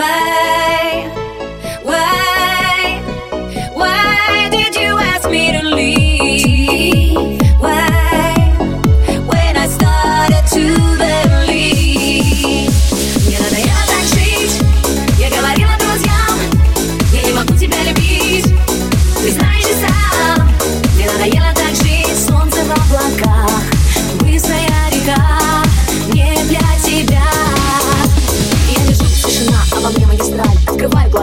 away.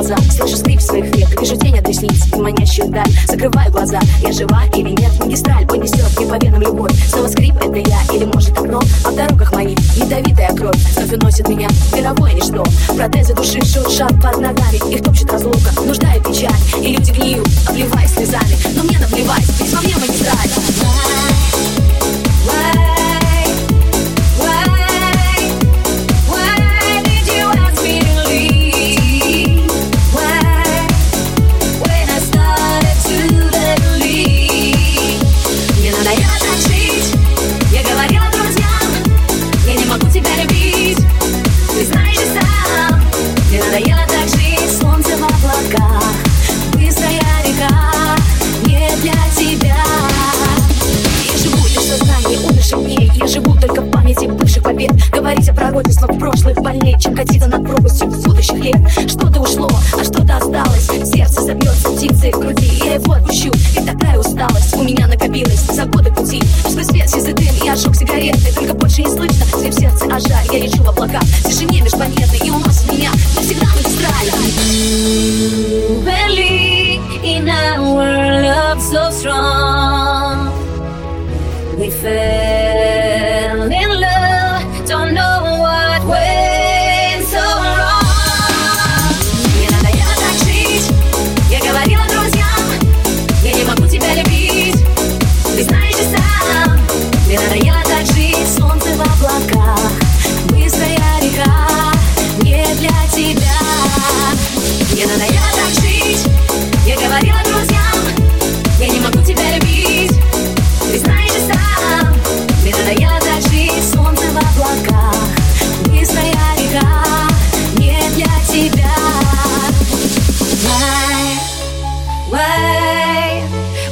Глаза, слышу скрип своих век Вижу тень от ресниц и манящую даль. Закрываю глаза, я жива или нет? Магистраль понесет мне по венам любовь. Снова скрип, это я или может окно? А в дорогах моих ядовитая кровь. Вновь уносит меня в мировое ничто. Протезы души шуршат под ногами. Их умерших дней Я живу только в памяти бывших побед. Говорить о пророчествах прошлых больней Чем катиться над пропастью будущих лет. Что-то ушло, а что-то осталось. Сердце забьется птицей в груди. Я его отпущу, ведь такая усталость У меня накопилась за годы пути. Сквозь свет сизый дым и ожог сигареты. Только больше не слышно скрип сердца, а Я лечу в облаках, в тишине межпланеты И уносит меня навсегда магистраль Believe in our love so strong We fell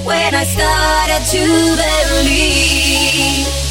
when I started to believe.